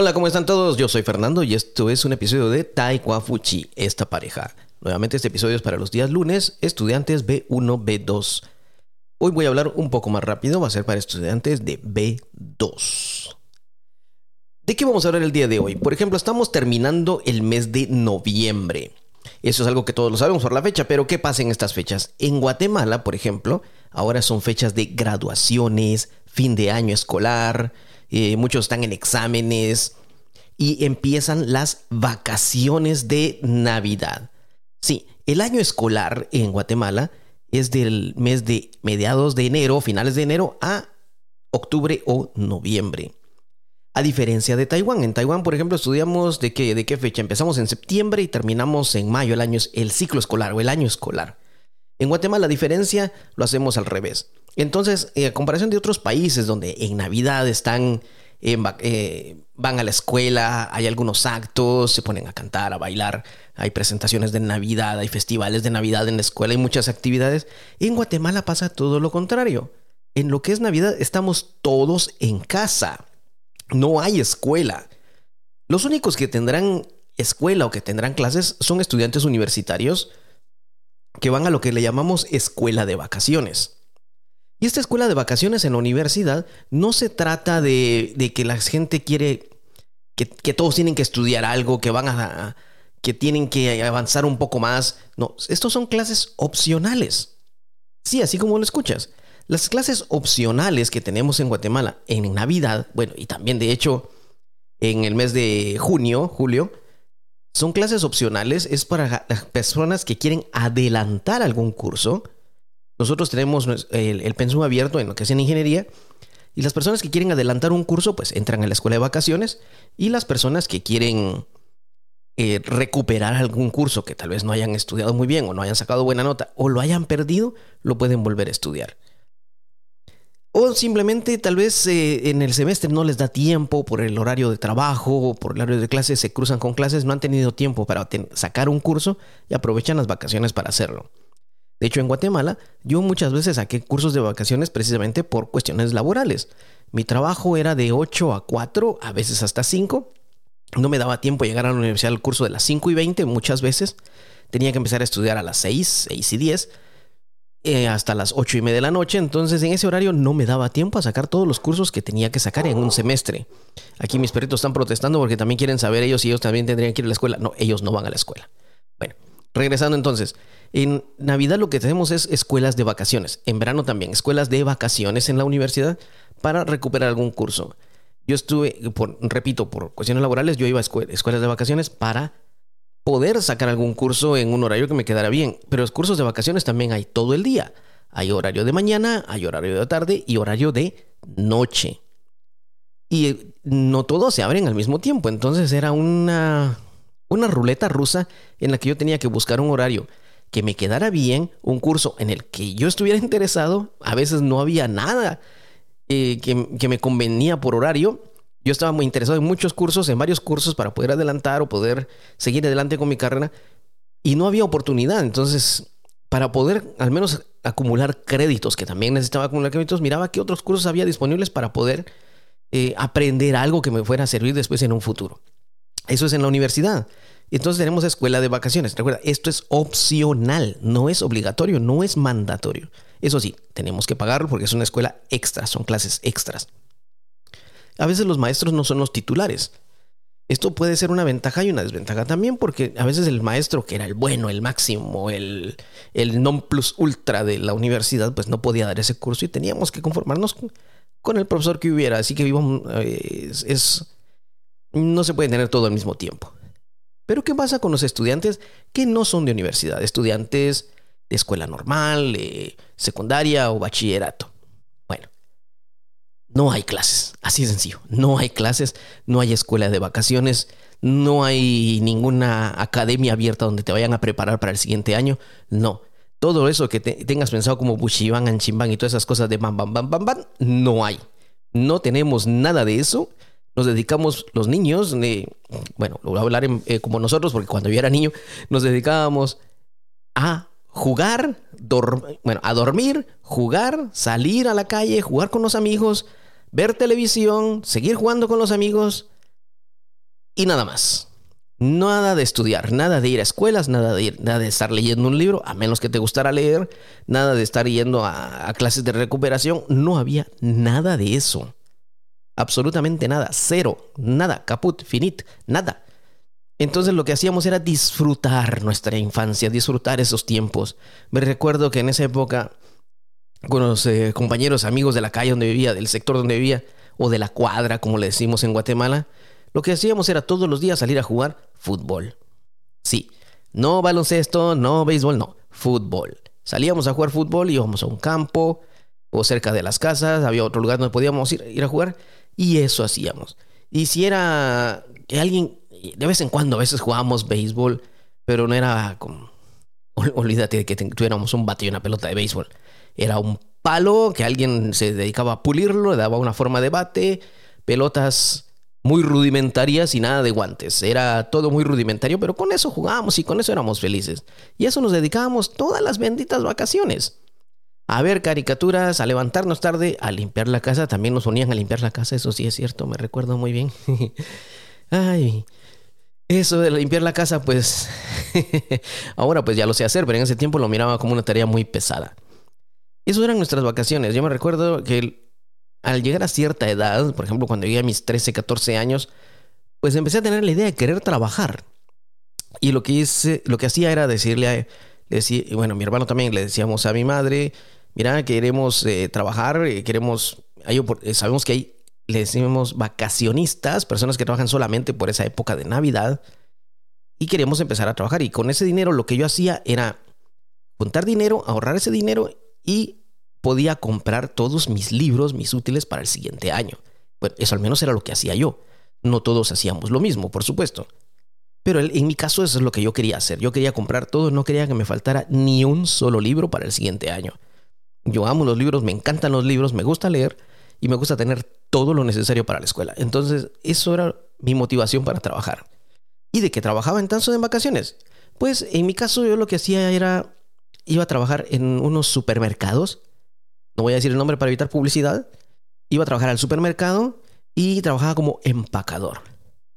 Hola, ¿cómo están todos? Yo soy Fernando y esto es un episodio de Taekwafuchi, esta pareja. Nuevamente este episodio es para los días lunes, estudiantes B1, B2. Hoy voy a hablar un poco más rápido, va a ser para estudiantes de B2. ¿De qué vamos a hablar el día de hoy? Por ejemplo, estamos terminando el mes de noviembre. Eso es algo que todos lo sabemos por la fecha, pero ¿qué pasa en estas fechas? En Guatemala, por ejemplo, ahora son fechas de graduaciones, fin de año escolar, eh, muchos están en exámenes y empiezan las vacaciones de Navidad. Sí, el año escolar en Guatemala es del mes de mediados de enero, finales de enero a octubre o noviembre. A diferencia de Taiwán, en Taiwán, por ejemplo, estudiamos de qué, de qué fecha. Empezamos en septiembre y terminamos en mayo, el, año, el ciclo escolar o el año escolar. En Guatemala, la diferencia lo hacemos al revés. Entonces, eh, a comparación de otros países donde en Navidad están, eh, van a la escuela, hay algunos actos, se ponen a cantar, a bailar, hay presentaciones de Navidad, hay festivales de Navidad en la escuela, hay muchas actividades. En Guatemala pasa todo lo contrario. En lo que es Navidad estamos todos en casa. No hay escuela. Los únicos que tendrán escuela o que tendrán clases son estudiantes universitarios que van a lo que le llamamos escuela de vacaciones. Y esta escuela de vacaciones en la universidad no se trata de, que la gente quiere que, todos tienen que estudiar algo, que van a, que tienen que avanzar un poco más. No, estos son clases opcionales. Sí, así como lo escuchas. Las clases opcionales que tenemos en Guatemala en Navidad, bueno, y también de hecho en el mes de junio, julio, son clases opcionales, es para las personas que quieren adelantar algún curso nosotros tenemos el, el abierto en lo que es en ingeniería y las personas que quieren adelantar un curso pues entran a la escuela de vacaciones y las personas que quieren eh, recuperar algún curso que tal vez no hayan estudiado muy bien o no hayan sacado buena nota o lo hayan perdido, lo pueden volver a estudiar. O simplemente tal vez eh, en el semestre no les da tiempo por el horario de trabajo o por el horario de clases, se cruzan con clases, no han tenido tiempo para sacar un curso y aprovechan las vacaciones para hacerlo. De hecho, en Guatemala, yo muchas veces saqué cursos de vacaciones precisamente por cuestiones laborales. Mi trabajo era de 8 a 4, a veces hasta 5. No me daba tiempo llegar a la universidad al curso de las 5 y 20 muchas veces. Tenía que empezar a estudiar a las 6, 6 y 10, eh, hasta las 8 y media de la noche. Entonces en ese horario no me daba tiempo a sacar todos los cursos que tenía que sacar en un semestre. Aquí mis perritos están protestando porque también quieren saber ellos si ellos también tendrían que ir a la escuela. No, ellos no van a la escuela. Bueno, regresando entonces. En Navidad lo que tenemos es escuelas de vacaciones. En verano también, escuelas de vacaciones en la universidad para recuperar algún curso. Yo estuve, repito, por cuestiones laborales, yo iba a escuelas de vacaciones para poder sacar algún curso en un horario que me quedara bien. Pero los cursos de vacaciones también hay todo el día. Hay horario de mañana, hay horario de tarde y horario de noche. Y no todos se abren al mismo tiempo. Entonces era una, una ruleta rusa en la que yo tenía que buscar un horario que me quedara bien, un curso en el que yo estuviera interesado, a veces no había nada eh, que, me convenía por horario. Yo estaba muy interesado en muchos cursos, en varios cursos para poder adelantar o poder seguir adelante con mi carrera y no había oportunidad. Entonces, para poder al menos acumular créditos, que también necesitaba acumular créditos, miraba qué otros cursos había disponibles para poder eh, aprender algo que me fuera a servir después en un futuro. Eso es en la universidad. Entonces tenemos escuela de vacaciones. Recuerda, esto es opcional, no es obligatorio, no es mandatorio. Eso sí, tenemos que pagarlo porque es una escuela extra, son clases extras. A veces los maestros no son los titulares. Esto puede ser una ventaja y una desventaja también, porque a veces el maestro, que era el bueno, el máximo, el, el non plus ultra de la universidad, pues no podía dar ese curso y teníamos que conformarnos con el profesor que hubiera. Así que eh, es, no se puede tener todo al mismo tiempo. Pero ¿qué pasa con los estudiantes que no son de universidad? Estudiantes de escuela normal, secundaria o bachillerato. No hay clases, así de sencillo. No hay clases, no hay escuela de vacaciones, no hay ninguna academia abierta donde te vayan a preparar para el siguiente año. No. Todo eso que tengas pensado como Bushiban, Anchimban y todas esas cosas de bam, bam, bam, bam, bam, no hay. No tenemos nada de eso nos dedicamos los niños, bueno, lo voy a hablar eh, como nosotros, porque cuando yo era niño nos dedicábamos a jugar, bueno, a dormir, jugar, salir a la calle, jugar con los amigos, ver televisión, seguir jugando con los amigos y nada más. Nada de estudiar, nada de ir a escuelas, nada de, ir, nada de estar leyendo un libro, a menos que te gustara leer, nada de estar yendo a, a clases de recuperación. No había nada de eso. Absolutamente nada. Cero. Nada. Caput. Finit. Nada. Entonces lo que hacíamos era disfrutar nuestra infancia, disfrutar esos tiempos. Me recuerdo que en esa época, con los eh, compañeros, amigos de la calle donde vivía, del sector donde vivía, o de la cuadra, como le decimos en Guatemala, lo que hacíamos era todos los días salir a jugar fútbol. Sí, no baloncesto, no béisbol, no, fútbol. Salíamos a jugar fútbol, íbamos a un campo o cerca de las casas, había otro lugar donde podíamos ir, ir a jugar y eso hacíamos. Y si era que alguien, de vez en cuando a veces jugábamos béisbol, pero no era como, olvídate de que tuviéramos un bate y una pelota de béisbol. Era un palo que alguien se dedicaba a pulirlo, le daba una forma de bate, pelotas muy rudimentarias y nada de guantes. Era todo muy rudimentario, pero con eso jugábamos y con eso éramos felices. Y eso nos dedicábamos todas las benditas vacaciones. A ver caricaturas, a levantarnos tarde, a limpiar la casa. También nos ponían a limpiar la casa, eso sí es cierto, me recuerdo muy bien. Ay, eso de limpiar la casa, pues ahora pues ya lo sé hacer, pero en ese tiempo lo miraba como una tarea muy pesada. Eso eran nuestras vacaciones. Yo me recuerdo que al llegar a cierta edad, por ejemplo, cuando llegué a mis 13, 14 años, pues empecé a tener la idea de querer trabajar. Y lo que lo que hacía era decirle a, decir, bueno, mi hermano también le decíamos a mi madre, mira, queremos eh, trabajar, eh, queremos, eh, sabemos que hay, le decimos vacacionistas, personas que trabajan solamente por esa época de Navidad, y queremos empezar a trabajar. Y con ese dinero lo que yo hacía era juntar dinero, ahorrar ese dinero y podía comprar todos mis libros, mis útiles para el siguiente año. Bueno, eso al menos era lo que hacía yo. No todos hacíamos lo mismo, por supuesto. Pero en mi caso eso es lo que yo quería hacer. Yo quería comprar todo, no quería que me faltara ni un solo libro para el siguiente año. Yo amo los libros, me encantan los libros, me gusta leer y me gusta tener todo lo necesario para la escuela. Entonces, eso era mi motivación para trabajar. ¿Y de qué trabajaba entonces en vacaciones? Pues en mi caso yo lo que hacía era, iba a trabajar en unos supermercados no voy a decir el nombre para evitar publicidad, iba a trabajar al supermercado y trabajaba como empacador.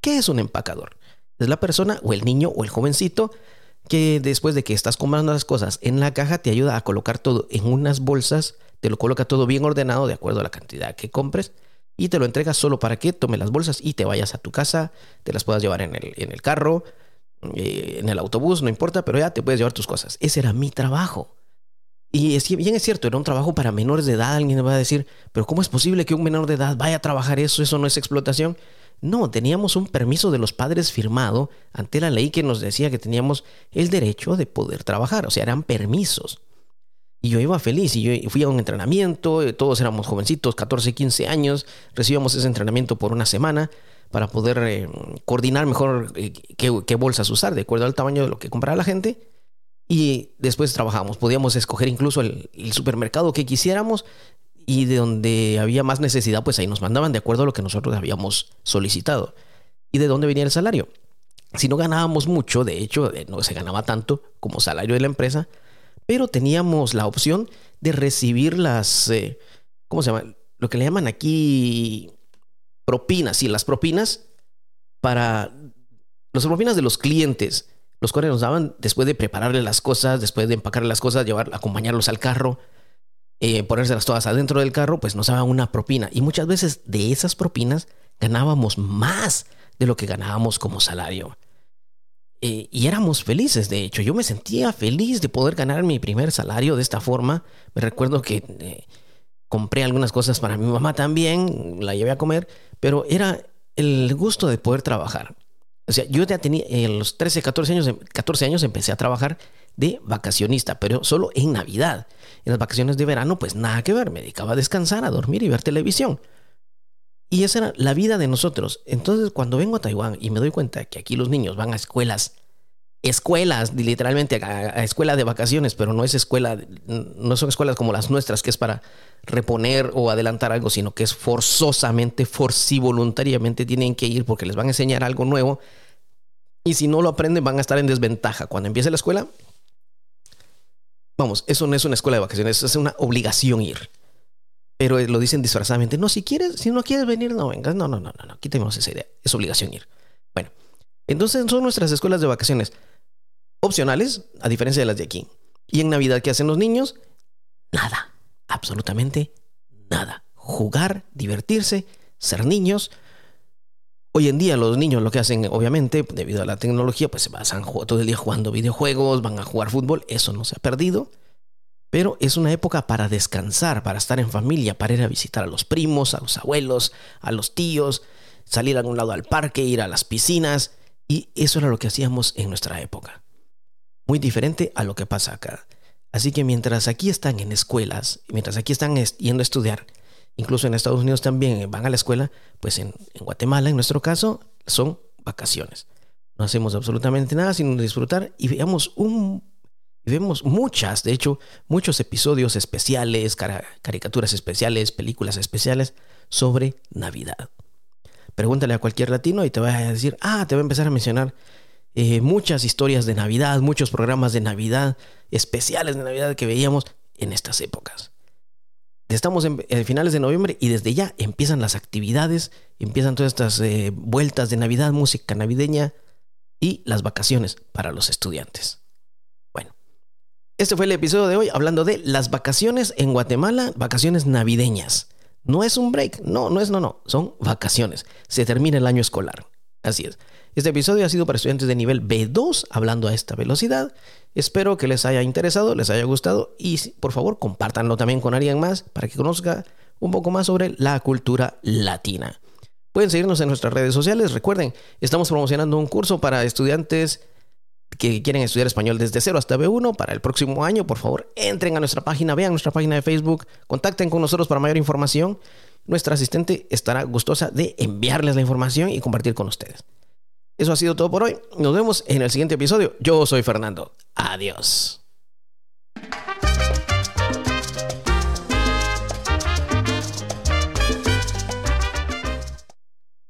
¿Qué es un empacador? Es la persona o el niño o el jovencito que después de que estás comprando las cosas en la caja te ayuda a colocar todo en unas bolsas, te lo coloca todo bien ordenado de acuerdo a la cantidad que compres y te lo entrega solo para que tome las bolsas y te vayas a tu casa, te las puedas llevar en el, en el carro, eh, en el autobús, no importa, pero ya te puedes llevar tus cosas. Ese era mi trabajo. Y es, bien es cierto, era un trabajo para menores de edad. Alguien va a decir, pero ¿cómo es posible que un menor de edad vaya a trabajar eso? ¿Eso no es explotación? No, teníamos un permiso de los padres firmado ante la ley que nos decía que teníamos el derecho de poder trabajar. O sea, eran permisos. Y yo iba feliz y yo fui a un entrenamiento, eh, todos éramos jovencitos, 14, 15 años, recibíamos ese entrenamiento por una semana para poder eh, coordinar mejor eh, qué, bolsas usar de acuerdo al tamaño de lo que compraba la gente y después trabajamos. Podíamos escoger incluso el, supermercado que quisiéramos y de donde había más necesidad, pues ahí nos mandaban de acuerdo a lo que nosotros habíamos solicitado. ¿Y de dónde venía el salario? Si no ganábamos mucho, de hecho, eh, no se ganaba tanto como salario de la empresa, pero teníamos la opción de recibir las, ¿cómo se llama? Lo que le llaman aquí propinas, y las propinas para las propinas de los clientes los cuales nos daban después de prepararle las cosas, después de empacarle las cosas, llevar, acompañarlos al carro, eh, ponérselas todas adentro del carro, pues nos daban una propina. Y muchas veces de esas propinas ganábamos más de lo que ganábamos como salario. Eh, y éramos felices, de hecho. Yo me sentía feliz de poder ganar mi primer salario de esta forma. Me recuerdo que eh, compré algunas cosas para mi mamá también, la llevé a comer, pero era el gusto de poder trabajar. O sea, yo ya tenía, en los 13, 14 años, 14 años empecé a trabajar de vacacionista, pero solo en Navidad. En las vacaciones de verano, pues nada que ver, me dedicaba a descansar, a dormir y ver televisión. Y esa era la vida de nosotros. Entonces, cuando vengo a Taiwán y me doy cuenta que aquí los niños van a escuelas, escuelas, literalmente a, escuela de vacaciones, pero no es escuela, no son escuelas como las nuestras, que es para reponer o adelantar algo, sino que es forzosamente, voluntariamente tienen que ir porque les van a enseñar algo nuevo. Y si no lo aprenden, van a estar en desventaja. Cuando empiece la escuela, vamos, eso no es una escuela de vacaciones, es una obligación ir. Pero lo dicen disfrazadamente. No, si quieres, si no quieres venir, no vengas. No, no, no, no, no. Quitemos esa idea. Es obligación ir. Bueno, Entonces son nuestras escuelas de vacaciones opcionales, a diferencia de las de aquí. ¿Y en Navidad qué hacen los niños? Nada, absolutamente nada. Jugar, divertirse, ser niños. Hoy en día los niños lo que hacen, obviamente, debido a la tecnología, pues se pasan todo el día jugando videojuegos, van a jugar fútbol, eso no se ha perdido. Pero es una época para descansar, para estar en familia, para ir a visitar a los primos, a los abuelos, a los tíos, salir a algún lado al parque, ir a las piscinas. Y eso era lo que hacíamos en nuestra época. Muy diferente a lo que pasa acá. Así que mientras aquí están en escuelas, mientras aquí están yendo a estudiar, incluso en Estados Unidos también van a la escuela, pues en, Guatemala, en nuestro caso, son vacaciones. No hacemos absolutamente nada sino disfrutar y veamos un vemos muchas, de hecho, muchos episodios especiales, caricaturas especiales, películas especiales sobre Navidad. Pregúntale a cualquier latino y te va a decir, ah, te va a empezar a mencionar eh, muchas historias de Navidad, muchos programas de Navidad, especiales de Navidad que veíamos en estas épocas. Estamos en, finales de noviembre y desde ya empiezan las actividades, empiezan todas estas eh, vueltas de Navidad, música navideña y las vacaciones para los estudiantes. Bueno, este fue el episodio de hoy hablando de las vacaciones en Guatemala, vacaciones navideñas. No es un break, no, no es, no, no, son vacaciones. Se termina el año escolar. Así es. Este episodio ha sido para estudiantes de nivel B2 hablando a esta velocidad. Espero que les haya interesado, les haya gustado y por favor compártanlo también con alguien más para que conozca un poco más sobre la cultura latina. Pueden seguirnos en nuestras redes sociales. Recuerden, estamos promocionando un curso para estudiantes que quieren estudiar español desde cero hasta B1 para el próximo año. Por favor, entren a nuestra página, vean nuestra página de Facebook, contacten con nosotros para mayor información. Nuestra asistente estará gustosa de enviarles la información y compartir con ustedes. Eso ha sido todo por hoy. Nos vemos en el siguiente episodio. Yo soy Fernando. Adiós.